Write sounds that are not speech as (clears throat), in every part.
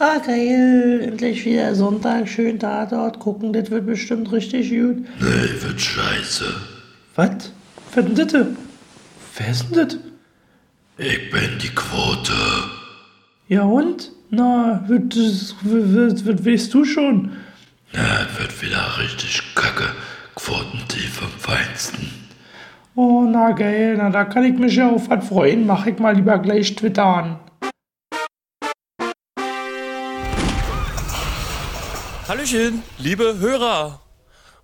Ah, geil. Endlich wieder Sonntag, schön da dort gucken. Das wird bestimmt richtig gut. Nee, wird scheiße. Was? Wer denn das? Wer ist denn das? Ich bin die Quote. Ja und? Na, wird, wird, wird, weißt du schon? Na, wird wieder richtig kacke. Quotentief im Feinsten. Oh, na geil. Na, da kann ich mich ja auf was freuen. Mach ich mal lieber gleich Twitter an. Hallöchen, liebe Hörer.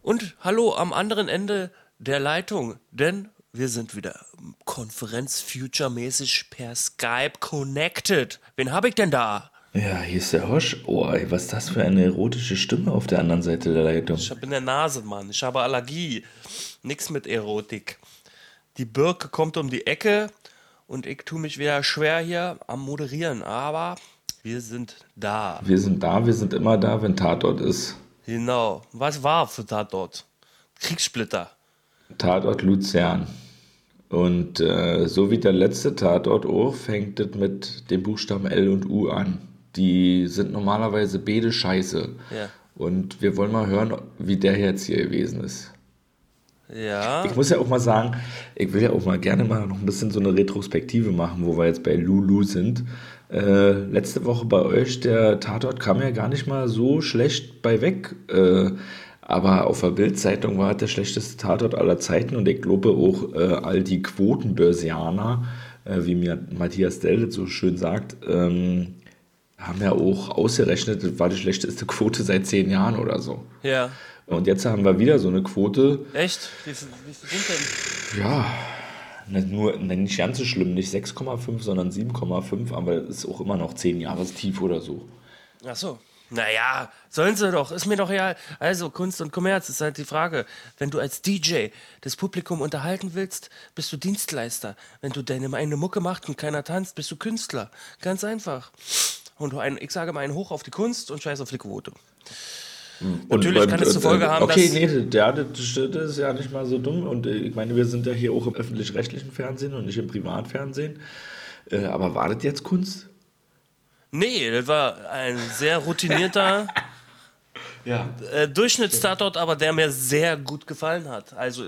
Und hallo am anderen Ende der Leitung, denn wir sind wieder Konferenz-Future-mäßig per Skype connected. Wen habe ich denn da? Ja, hier ist der Hosch. Oh, ey, was ist das für eine erotische Stimme auf der anderen Seite der Leitung? Ich habe in der Nase, Mann. Ich habe Allergie. Nix mit Erotik. Die Birke kommt um die Ecke und ich tue mich wieder schwer hier am Moderieren. Aber wir sind da. Wir sind da, wir sind immer da, wenn Tatort ist. Genau. Was war für Tatort? Kriegssplitter. Tatort Luzern. Und äh, so wie der letzte Tatort auch, fängt es mit den Buchstaben L und U an. Die sind normalerweise beide scheiße. Ja. Und wir wollen mal hören, wie der jetzt hier gewesen ist. Ja. Ich muss ja auch mal sagen, ich will ja auch mal gerne mal noch ein bisschen so eine Retrospektive machen, wo wir jetzt bei Lulu sind. Äh, letzte Woche bei euch, der Tatort kam ja gar nicht mal so schlecht bei weg. Äh, aber auf der Bildzeitung war es der schlechteste Tatort aller Zeiten und ich glaube auch äh, all die Quotenbörsianer, äh, wie mir Matthias Dell so schön sagt, ähm, haben ja auch ausgerechnet, das war die schlechteste Quote seit zehn Jahren oder so. Ja. Und jetzt haben wir wieder so eine Quote, Echt? Wie viel, wie viel sind denn? ja, nur, nicht ganz so schlimm, nicht 6,5, sondern 7,5, aber ist auch immer noch 10 Jahrestief oder so. Ach so. Naja, sollen sie doch, ist mir doch egal. Also, Kunst und Kommerz ist halt die Frage. Wenn du als DJ das Publikum unterhalten willst, bist du Dienstleister. Wenn du deine eine Mucke machst und keiner tanzt, bist du Künstler. Ganz einfach. Und ein, ich sage mal einen Hoch auf die Kunst und Scheiß auf die Quote. Natürlich kann es zur Folge haben, Okay, dass- nee, der, das, das ist ja nicht mal so dumm. Und äh, ich meine, wir sind ja hier auch im öffentlich-rechtlichen Fernsehen und nicht im Privatfernsehen. Äh, Aber war das jetzt Kunst? Nee, das war ein sehr routinierter (laughs) Ja. äh, Durchschnittstatort, aber der mir sehr gut gefallen hat. Also,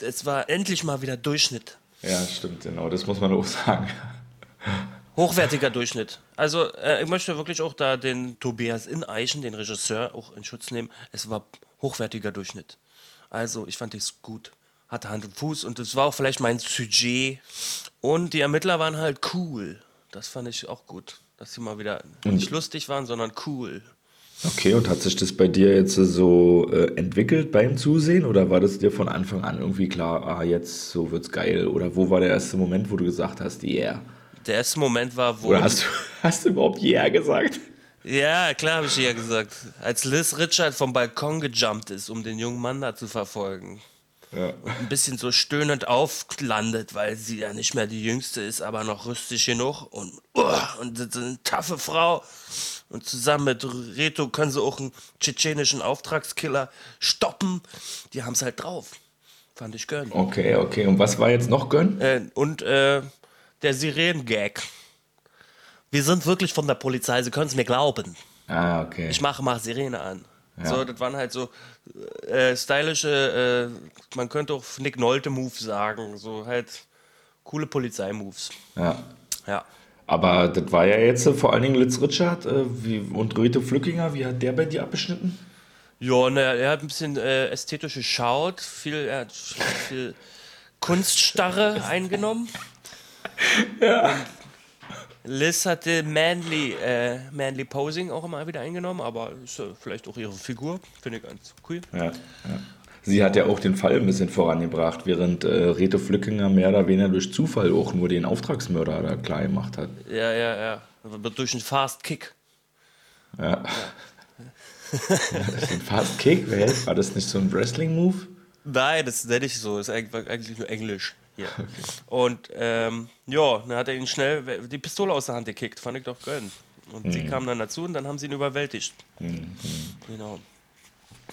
es war endlich mal wieder Durchschnitt. Ja, stimmt, genau. Das muss man auch sagen. Hochwertiger Durchschnitt. Also, äh, ich möchte wirklich auch da den Tobias Ineichen, den Regisseur, auch in Schutz nehmen. Es war hochwertiger Durchschnitt. Also, ich fand es gut. Hatte Hand und Fuß und es war auch vielleicht mein Sujet. Und die Ermittler waren halt cool. Das fand ich auch gut. Dass sie mal wieder nicht lustig waren, sondern cool. Okay, und hat sich das bei dir jetzt so äh, entwickelt beim Zusehen oder war das dir von Anfang an irgendwie klar, ah, jetzt so wird's geil? Oder wo war der erste Moment, wo du gesagt hast, yeah? Der erste Moment war, wo. Oder hast du, (laughs) hast du überhaupt yeah gesagt? Ja, klar habe ich ja gesagt. Als Liz Richard vom Balkon gejumpt ist, um den jungen Mann da zu verfolgen. Ja. Ein bisschen so stöhnend auflandet, weil sie ja nicht mehr die Jüngste ist, aber noch rüstig genug. Und, uh, und das ist eine taffe Frau. Und zusammen mit Reto können sie auch einen tschetschenischen Auftragskiller stoppen. Die haben es halt drauf. Fand ich gönn. Okay, okay. Und was war jetzt noch Gönn? Äh, und äh, der Siren-Gag. Wir sind wirklich von der Polizei, Sie können es mir glauben. Ah, okay. Ich mache mal Sirene an. So, das waren halt so äh, stylische, äh, man könnte auch Nick Nolte-Moves sagen. So halt coole Polizei-Moves. ja. Ja. Aber das war ja jetzt äh, vor allen Dingen Litz Richard äh, wie, und Reto Flückinger. Wie hat der bei dir abgeschnitten? Ja, ne, er hat ein bisschen äh, ästhetisch geschaut, viel, er hat viel Kunststarre eingenommen. Ja. Liz hatte Manly, äh, Manly Posing auch immer wieder eingenommen, aber ist äh, vielleicht auch ihre Figur. Finde ich ganz cool. Ja, ja. Sie hat ja auch den Fall ein bisschen vorangebracht, während äh, Reto Flückinger mehr oder weniger durch Zufall auch nur den Auftragsmörder da klar gemacht hat. Ja, ja, ja. Durch einen Fast Kick. Ja. (laughs) ein Fast Kick, wer- war das nicht so ein Wrestling-Move? Nein, das nenne ich so. Das ist eigentlich nur Englisch. Hier. (laughs) Und ähm, ja, dann hat er ihn schnell die Pistole aus der Hand gekickt. Fand ich doch gönn. Und sie kamen dann dazu und dann haben sie ihn überwältigt. Genau.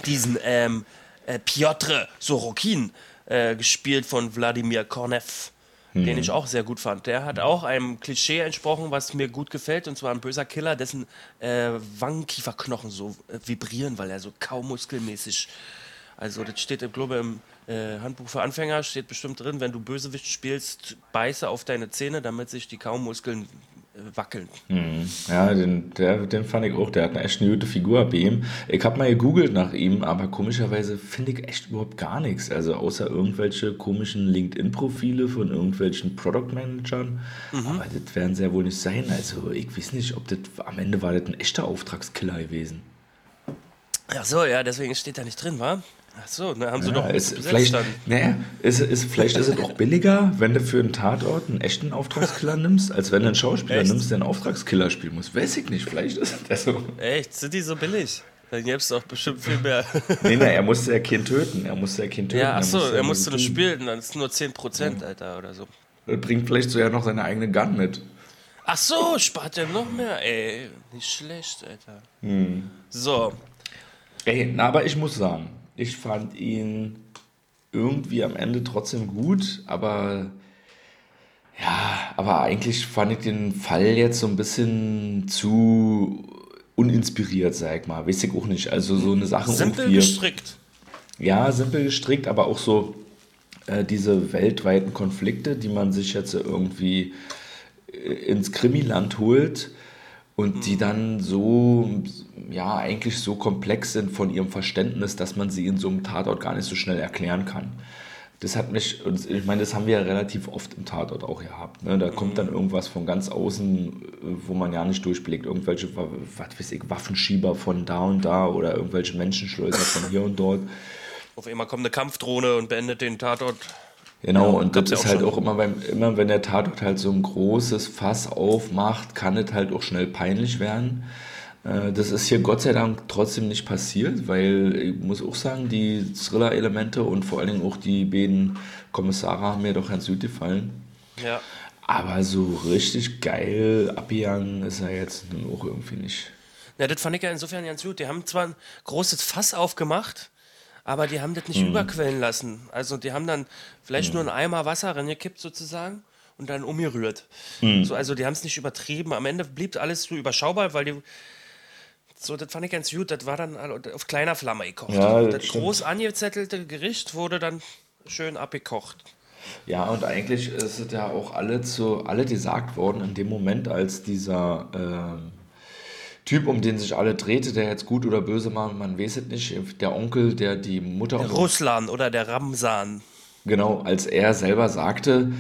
Diesen ähm, äh, Piotr Sorokin, äh, gespielt von Wladimir Kornev, den ich auch sehr gut fand. Der hat auch einem Klischee entsprochen, was mir gut gefällt, und zwar ein böser Killer, dessen äh, Wangenkieferknochen so äh, vibrieren, weil er so kaum muskelmäßig. Also das steht, ich glaube, im äh, Handbuch für Anfänger steht bestimmt drin, wenn du Bösewicht spielst, beiße auf deine Zähne, damit sich die Kaumuskeln äh, wackeln. Ja, den, der, den fand ich auch. Der hat eine echt eine gute Figur bei ihm. Ich habe mal gegoogelt nach ihm, aber komischerweise finde ich echt überhaupt gar nichts. Also außer irgendwelche komischen LinkedIn-Profile von irgendwelchen Product-Managern. Aber das werden sie ja wohl nicht sein. Also ich weiß nicht, ob das am Ende war das ein echter Auftragskiller gewesen. Ach so, ja, deswegen steht da nicht drin, wa? Ach so, ne, haben sie doch Ja, ist, besetzt vielleicht, naja, ist, ist, vielleicht ist es auch billiger, wenn du für einen Tatort einen echten Auftragskiller nimmst, als wenn du einen Schauspieler Echt? nimmst, der einen Auftragskiller spielen muss. Weiß ich nicht, vielleicht ist das so. Echt, sind die so billig? Dann gäb's doch bestimmt viel mehr. (laughs) Nee, nee, er musste ja Kind töten. Er musste ja Kind töten. ja, ach so, musste er ja musste das tun. spielen, dann ist nur 10%, Alter, oder so. Er bringt vielleicht sogar noch seine eigene Gun mit. Ach so, spart er noch mehr, ey. Nicht schlecht, Alter. Hm. So, Ey, na, aber ich muss sagen, ich fand ihn irgendwie am Ende trotzdem gut, aber ja, aber eigentlich fand ich den Fall jetzt so ein bisschen zu uninspiriert, sag ich mal. Weiß ich auch nicht. Also so eine Sache simpel irgendwie. gestrickt. Ja, simpel gestrickt, aber auch so äh, diese weltweiten Konflikte, die man sich jetzt irgendwie äh, ins Krimiland holt und die dann so, ja, eigentlich so komplex sind von ihrem Verständnis, dass man sie in so einem Tatort gar nicht so schnell erklären kann. Das hat mich, und ich meine, das haben wir ja relativ oft im Tatort auch gehabt. Ne? Da kommt dann irgendwas von ganz außen, wo man ja nicht durchblickt. Irgendwelche, wa- was weiß ich, Waffenschieber von da und da oder irgendwelche Menschenschleuser von hier und dort. Auf einmal kommt eine Kampfdrohne und beendet den Tatort. Genau, Ja, und das ja ist auch halt schon. auch immer beim, immer wenn der Tatort halt so ein großes Fass aufmacht, kann es halt auch schnell peinlich werden. Äh, Das ist hier Gott sei Dank trotzdem nicht passiert, weil ich muss auch sagen, die Thriller-Elemente und vor allen Dingen auch die beiden Kommissare haben mir doch ganz gut gefallen. Ja. Aber so richtig geil abgegangen ist er jetzt nun auch irgendwie nicht. Ja, das fand ich ja insofern ganz gut. Die haben zwar ein großes Fass aufgemacht, aber die haben das nicht Mhm. überquellen lassen. Also die haben dann vielleicht nur einen Eimer Wasser reingekippt sozusagen und dann umgerührt. Mhm. So, also die haben es nicht übertrieben. Am Ende blieb alles so überschaubar, weil die so, das fand ich ganz gut. Das war dann auf kleiner Flamme gekocht. Ja, das das groß angezettelte Gericht wurde dann schön abgekocht. Ja, und eigentlich ist es ja auch alle zu alle gesagt worden in dem Moment, als dieser ähm, Typ, um den sich alle drehte, der jetzt gut oder böse war, man weiß es nicht, der Onkel, der die Mutter Der Russland oder der Ramsan. Genau, als er selber sagte,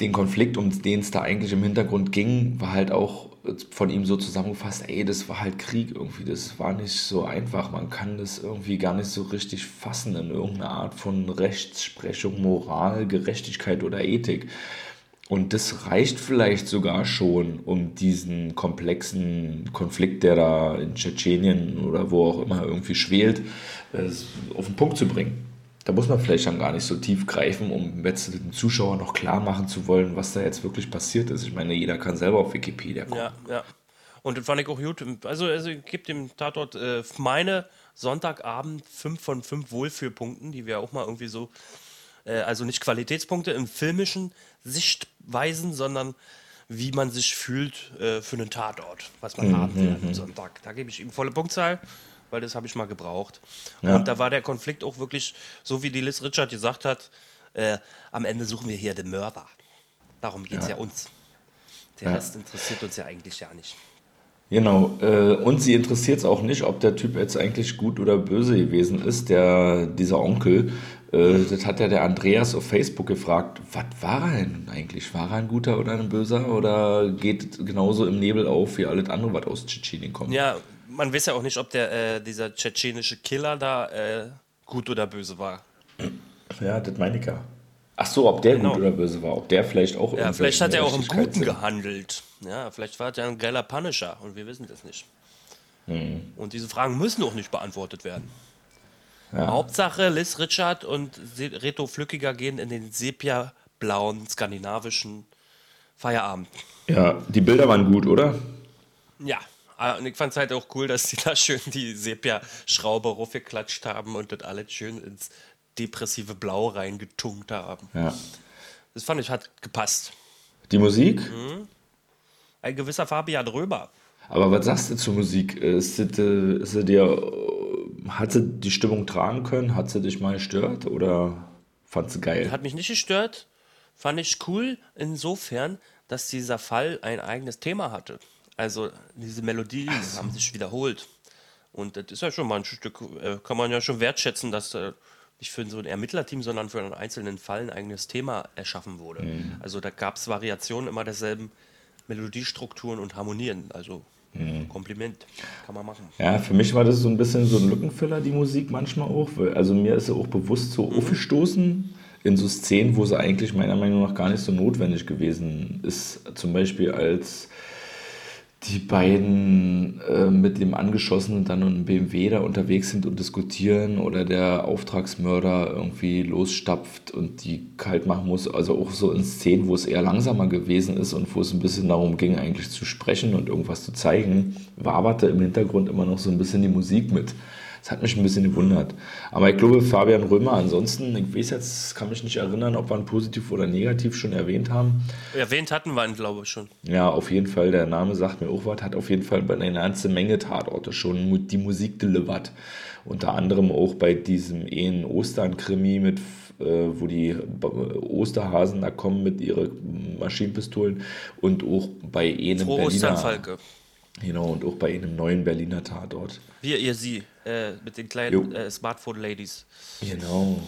den Konflikt, um den es da eigentlich im Hintergrund ging, war halt auch von ihm so zusammengefasst, ey, das war halt Krieg irgendwie, das war nicht so einfach, man kann das irgendwie gar nicht so richtig fassen in irgendeiner Art von Rechtsprechung, Moral, Gerechtigkeit oder Ethik. Und das reicht vielleicht sogar schon, um diesen komplexen Konflikt, der da in Tschetschenien oder wo auch immer irgendwie schwelt, äh, auf den Punkt zu bringen. Da muss man vielleicht dann gar nicht so tief greifen, um jetzt den Zuschauer noch klar machen zu wollen, was da jetzt wirklich passiert ist. Ich meine, jeder kann selber auf Wikipedia gucken. Ja, ja. Und das fand ich auch gut. Also, also ich gebe dem Tatort äh, meine Sonntagabend 5 von 5 Wohlfühlpunkten, die wir auch mal irgendwie so, äh, also nicht Qualitätspunkte im filmischen Sichtweisen, sondern wie man sich fühlt äh, für einen Tatort, was man haben will am Sonntag. Da gebe ich ihm volle Punktzahl, weil das habe ich mal gebraucht. Ja. Und da war der Konflikt auch wirklich, so wie die Liz Richard gesagt hat, äh, am Ende suchen wir hier den Mörder. Darum geht es ja. uns. Der Ja. Rest interessiert uns ja eigentlich ja nicht. Genau, äh, und sie interessiert es auch nicht, ob der Typ jetzt eigentlich gut oder böse gewesen ist, der, dieser Onkel. Äh, das hat ja der Andreas auf Facebook gefragt, was war er denn eigentlich? War er ein guter oder ein böser oder geht genauso im Nebel auf wie alles andere, was aus Tschetschenien kommt? Ja, man weiß ja auch nicht, ob der, äh, dieser tschetschenische Killer da äh, gut oder böse war. Ja, das meine ich ja. Ach so, ob der Genau. gut oder böse war, ob der vielleicht auch Ja, vielleicht hat er auch im Guten sind. gehandelt. Ja, vielleicht war er ein geiler Punisher und wir wissen das nicht. Hm. Und diese Fragen müssen auch nicht beantwortet werden. Hauptsache, Liz Richard und Reto Flückiger gehen in den sepia-blauen skandinavischen Feierabend. Ja, die Bilder waren gut, oder? Ja, ah, und ich fand es halt auch cool, dass sie da schön die Sepia-Schraube raufgeklatscht haben und das alles schön ins depressive Blau reingetunkt haben. Ja. Das fand ich, hat gepasst. Die Musik? Ein gewisser Fabian Röber. Aber was sagst du zur Musik? Ist sie, äh, ist sie dir, äh, hat sie die Stimmung tragen können? Hat sie dich mal gestört oder fand sie geil? Hat mich nicht gestört. Fand ich cool insofern, dass dieser Fall ein eigenes Thema hatte. Also diese Melodien haben sich wiederholt. Und das ist ja schon mal ein Stück, äh, kann man ja schon wertschätzen, dass äh, nicht für so ein Ermittlerteam, sondern für einen einzelnen Fall ein eigenes Thema erschaffen wurde. Also da gab es Variationen immer derselben Melodiestrukturen und Harmonien. Also Kompliment, kann man machen. Ja, für mich war das so ein bisschen so ein Lückenfüller, die Musik manchmal auch. Weil, also mir ist sie auch bewusst so aufgestoßen in so Szenen, wo sie eigentlich meiner Meinung nach gar nicht so notwendig gewesen ist. Zum Beispiel als die beiden äh, mit dem Angeschossenen dann und einem BMW da unterwegs sind und diskutieren oder der Auftragsmörder irgendwie losstapft und die kalt machen muss. Also auch so in Szenen, wo es eher langsamer gewesen ist und wo es ein bisschen darum ging, eigentlich zu sprechen und irgendwas zu zeigen, waberte im Hintergrund immer noch so ein bisschen die Musik mit. Das hat mich ein bisschen gewundert. Aber ich glaube, Fabian Römer, ansonsten, ich weiß jetzt, kann mich nicht erinnern, ob wir ihn positiv oder negativ schon erwähnt haben. Erwähnt hatten wir ihn, glaube ich, schon. Ja, auf jeden Fall, der Name sagt mir auch was, hat auf jeden Fall bei einer ganzen Menge Tatorte schon die Musik delivert. Unter anderem auch bei diesem einen Ostern-Krimi mit, äh, wo die B- Osterhasen da kommen mit ihren Maschinenpistolen und auch bei einem Frohe Ostern, Falke. Genau, und auch bei einem neuen Berliner Tatort. Wir, ihr, sie, äh, mit den kleinen äh, Smartphone-Ladies. Genau.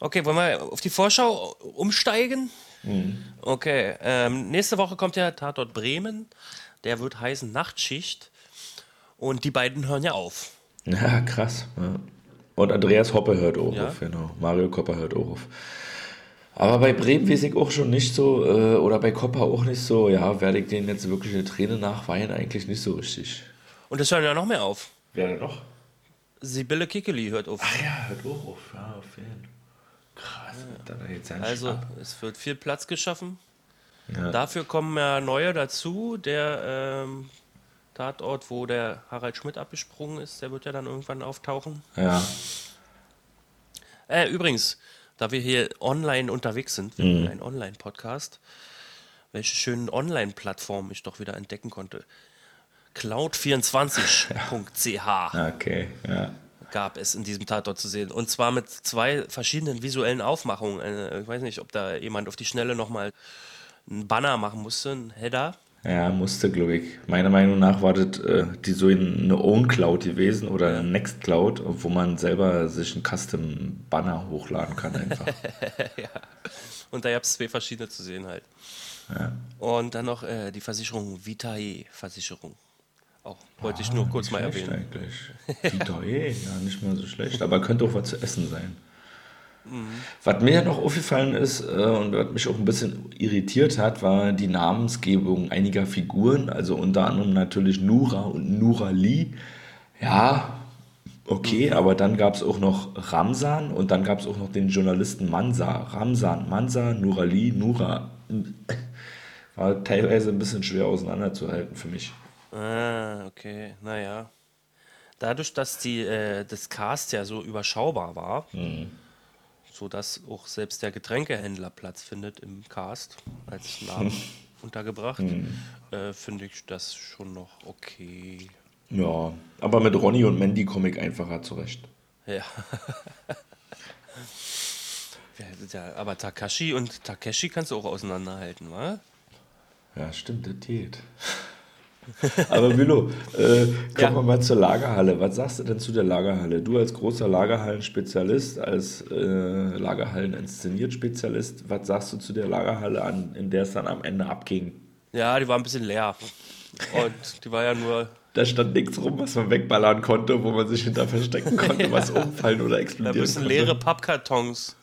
Okay, wollen wir auf die Vorschau umsteigen? Okay, ähm, nächste Woche kommt ja Tatort Bremen. Der wird heißen Nachtschicht. Und die beiden hören ja auf. Ja, krass. Ja. Und Andreas Hoppe hört auch Ja. auf, genau. Mario Kopper hört auch auf. Aber bei Bremen weiß ich auch schon nicht so, äh, oder bei Kopper auch nicht so, ja, werde ich denen jetzt wirklich eine Träne nachweinen, eigentlich nicht so richtig. Und es hören ja noch mehr auf. Wer denn noch? Sibylle Kickeli hört auf. Ah ja, hört auch auf, ja, auf jeden. Krass, da da jetzt Also, Schnapp. es wird viel Platz geschaffen. Ja. Dafür kommen ja neue dazu. Der ähm, Tatort, wo der Harald Schmidt abgesprungen ist, der wird ja dann irgendwann auftauchen. Ja, Äh, übrigens, da wir hier online unterwegs sind, wir haben ein Online-Podcast, welche schönen Online-Plattformen ich doch wieder entdecken konnte. Cloud24.ch (laughs) okay, ja. gab es in diesem Tatort zu sehen. Und zwar mit zwei verschiedenen visuellen Aufmachungen. Äh, Ich weiß nicht, ob da jemand auf die Schnelle nochmal einen Banner machen musste, einen Header. Ja, musste, glaube ich. Meiner Meinung nach war das äh, die so eine Own Cloud gewesen oder eine Next Cloud, wo man selber sich einen Custom Banner hochladen kann einfach. (laughs) Und da gab es zwei verschiedene zu sehen halt. Und dann noch äh, die Versicherung Vitae-Versicherung. Auch wollte ich nur kurz mal erwähnen. eigentlich. (laughs) Vita, eh, ja, nicht mal so schlecht, aber könnte auch was zu essen sein. Mhm. Was mir noch aufgefallen ist äh, und was mich auch ein bisschen irritiert hat, war die Namensgebung einiger Figuren, also unter anderem natürlich Nura und Nurali. Ja, okay, Mhm. aber dann gab es auch noch Ramsan und dann gab es auch noch den Journalisten Mansa. Ramsan, Mansa, Nurali, Nura. (laughs) War teilweise ein bisschen schwer auseinanderzuhalten für mich. Ah, okay, naja. Dadurch, dass die, äh, das Cast ja so überschaubar war, sodass auch selbst der Getränkehändler Platz findet im Cast als Namen (laughs) untergebracht, äh, finde ich das schon noch okay. Ja, aber mit Ronny und Mandy komme ich einfacher zurecht. Ja. (laughs) Ja, ja, aber Takashi und Takeshi kannst du auch auseinanderhalten, wa? Ja, stimmt, das geht. (laughs) aber Milo, äh, kommen Ja. wir mal zur Lagerhalle. Was sagst du denn zu der Lagerhalle? Du als großer Lagerhallen-Spezialist, als äh, Lagerhallen-Inszeniert-Spezialist, was sagst du zu der Lagerhalle, an, in der es dann am Ende abging? Ja, die war ein bisschen leer. Und die war ja nur Da stand nichts rum, was man wegballern konnte, wo man sich hinter verstecken konnte, (laughs) was umfallen oder Da explodieren müssen konnte. leere Pappkartons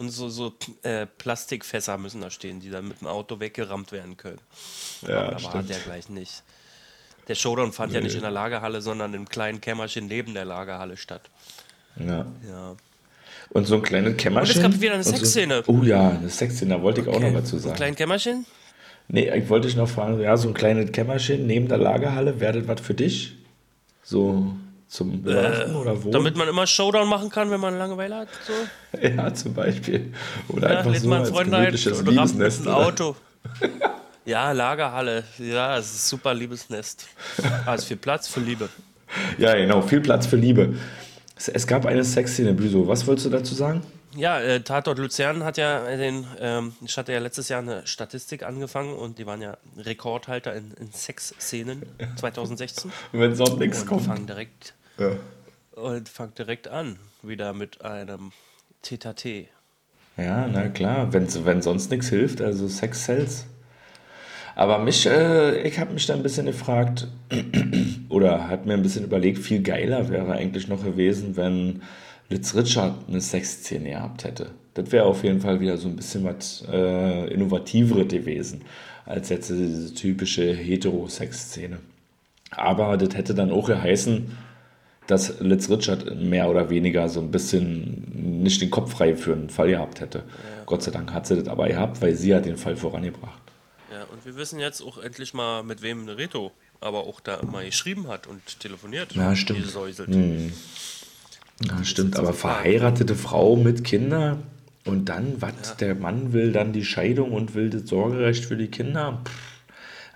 und so, so äh, Plastikfässer müssen da stehen, die dann mit dem Auto weggerammt werden können. Ja, Aber war stimmt. der gleich nicht. Der Showdown fand ja nicht in der Lagerhalle, sondern im kleinen Kämmerchen neben der Lagerhalle statt. Ja. Ja. Und so ein kleines Kämmerchen. gab wieder eine und so- Sexszene. Oh ja, eine Sexszene, da wollte ich auch noch was zu Ein sagen. kleines Kämmerchen? Nee, ich wollte dich noch fragen, ja, so ein kleines Kämmerchen neben der Lagerhalle, wäre das was für dich? So, Zum Übernachten oder wo? Äh, Damit man immer Showdown machen kann, wenn man Langeweile hat. So. (laughs) ja, zum Beispiel. Oder Ja, einfach so man als Freunde ein gemütliches Liebesnest. Auto. (laughs) ja, Lagerhalle. Ja, es ist ein super Liebesnest. Also viel Platz für Liebe. (laughs) Ja, genau. Viel Platz für Liebe. Es, es gab eine Sexszene, Büso. Was wolltest du dazu sagen? Ja, äh, Tatort Luzern hat ja den, ähm, ich hatte ja letztes Jahr eine Statistik angefangen und die waren ja Rekordhalter in, in Sexszenen 2016 Wenn sonst nichts kommt. fangen direkt Ja. und fangen direkt an wieder mit einem Tete. Ja, na klar, wenn, wenn sonst nichts hilft, also Sex sells. Aber mich, äh, ich habe mich da ein bisschen gefragt, (clears throat) oder habe mir ein bisschen überlegt, viel geiler wäre eigentlich noch gewesen, wenn Litz Richard eine Sexszene gehabt hätte. Das wäre auf jeden Fall wieder so ein bisschen was äh, Innovativeres gewesen, als jetzt diese typische Hetero-Sex-Szene. Aber das hätte dann auch geheißen, dass Litz Richard mehr oder weniger so ein bisschen nicht den Kopf frei für einen Fall gehabt hätte. Gott sei Dank hat sie das aber gehabt, weil sie hat den Fall vorangebracht. Ja, und wir wissen jetzt auch endlich mal, mit wem Reto aber auch da mal geschrieben hat und telefoniert. Ja, stimmt. Die Säuselt. Ja, stimmt, aber verheiratete Frau mit Kindern und dann, was, der Mann will dann die Scheidung und will das Sorgerecht für die Kinder? Pff,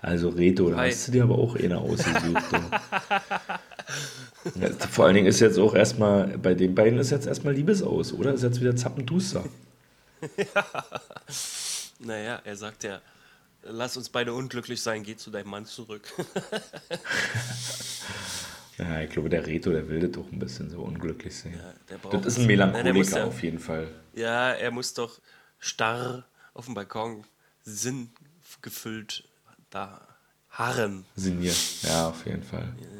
also Reto, da hast du dir aber auch eine ausgesucht. (laughs) Ja, Vor allen Dingen ist jetzt auch erstmal, bei den beiden ist jetzt erstmal Liebesaus, oder? Ist jetzt wieder Zappenduster. Naja, er sagt ja, lass uns beide unglücklich sein, geh zu deinem Mann zurück. (laughs) Ja, ich glaube, der Reto, der will das doch ein bisschen so unglücklich der braucht das ist ein Melancholiker ja- auf jeden Fall. ja, er muss doch starr auf dem Balkon sinngefüllt da harren. Sinniert. Ja, auf jeden Fall. Genau.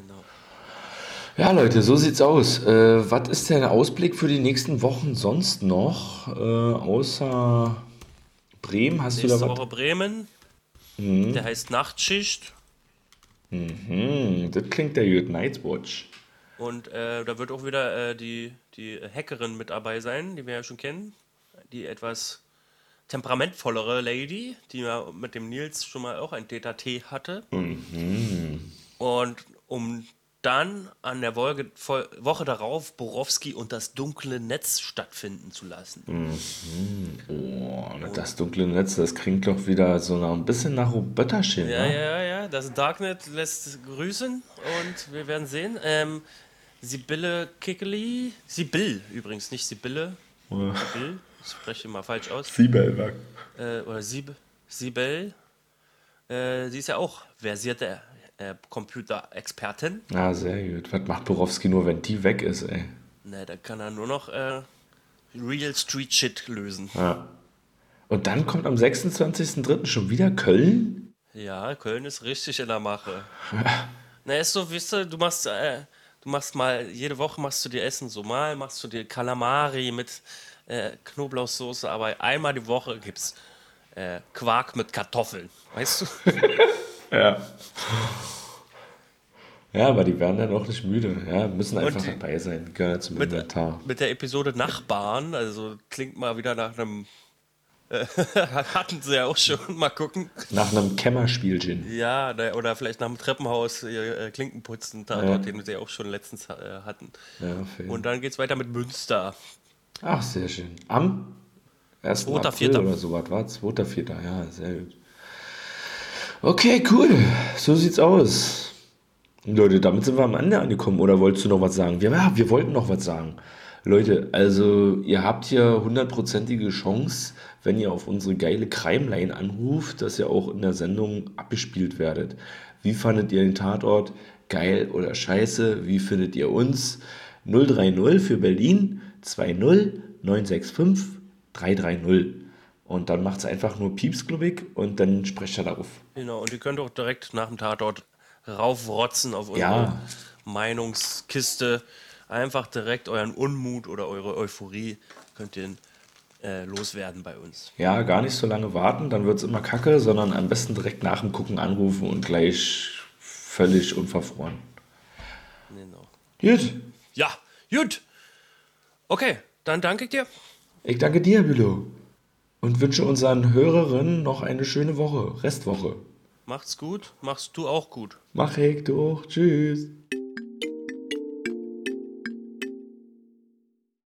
Ja, Leute, so sieht's aus. Äh, was ist der Ausblick für die nächsten Wochen sonst noch? Äh, außer Bremen, hast du Nächste da was? Woche Bremen. Der heißt Nachtschicht. Hm, das klingt der gut. Nightwatch. Und äh, da wird auch wieder äh, die, die Hackerin mit dabei sein, die wir ja schon kennen. Die etwas temperamentvollere Lady, die ja mit dem Nils schon mal auch ein TTT hatte. Und um dann an der Vol- Woche darauf Borowski und das dunkle Netz stattfinden zu lassen. Oh, das dunkle Netz, das klingt doch wieder so noch ein bisschen nach Robertaschen. Ja, ne? ja, ja, das Darknet lässt grüßen und wir werden sehen. Ähm, Sibylle Kickeli, Sibyl übrigens, nicht Sibylle, Sibyl, ich spreche mal falsch aus, Siebelberg. äh, oder Sib, Sibel, äh, sie ist ja auch versierte äh, Computerexpertin. Ja, sehr gut. Was macht Borowski nur, wenn die weg ist, ey? Ne, da kann er nur noch äh, Real Street Shit lösen. Ja. Und dann kommt am 26.03. schon wieder Köln? Ja, Köln ist richtig in der Mache. Na, ist so, wisst du, du machst, äh, du machst mal, jede Woche machst du dir Essen, so mal machst du dir Kalamari mit äh, Knoblauchsoße, aber einmal die Woche gibt's äh, Quark mit Kartoffeln, weißt du? (laughs) Ja. Ja, aber die werden dann auch nicht müde. Ja, müssen einfach die- dabei sein. Gehören ja zum Mit, Inventar. mit der Episode Nachbarn, also klingt mal wieder nach einem, äh, (laughs) hatten sie ja auch schon, mal gucken. Nach einem Kämmerspielchen. Ja, ne, oder vielleicht nach dem Treppenhaus äh, Klinkenputzen, Ja. den wir auch schon letztens äh, hatten. Ja, fair. Und dann geht's weiter mit Münster. Ach, sehr schön. Am 1. 2., April 4.. oder so was war 2. 4. Ja, sehr gut. Okay, cool. So sieht's aus. Leute, damit sind wir am Ende angekommen. Oder wolltest du noch was sagen? Ja, wir wollten noch was sagen. Leute, also ihr habt hier hundertprozentige Chance, wenn ihr auf unsere geile Crime-Line anruft, dass ihr auch in der Sendung abgespielt werdet. Wie fandet ihr den Tatort? Geil oder scheiße? Wie findet ihr uns? 030 für Berlin 20 965 330. Und dann macht es einfach nur Piepsglubig und dann sprecht ihr darauf. Genau, und ihr könnt auch direkt nach dem Tatort raufrotzen auf unsere Ja. Meinungskiste. Einfach direkt euren Unmut oder eure Euphorie könnt ihr äh, loswerden bei uns. Ja, gar nicht so lange warten, dann wird es immer kacke, sondern am besten direkt nach dem Gucken anrufen und gleich völlig unverfroren. Genau. Gut, Ja, gut. Okay, dann danke ich dir. ich danke dir, Bülow. Und wünsche unseren Hörerinnen noch eine schöne Woche, Restwoche. Macht's gut, machst du auch gut. Mach ich doch. Tschüss.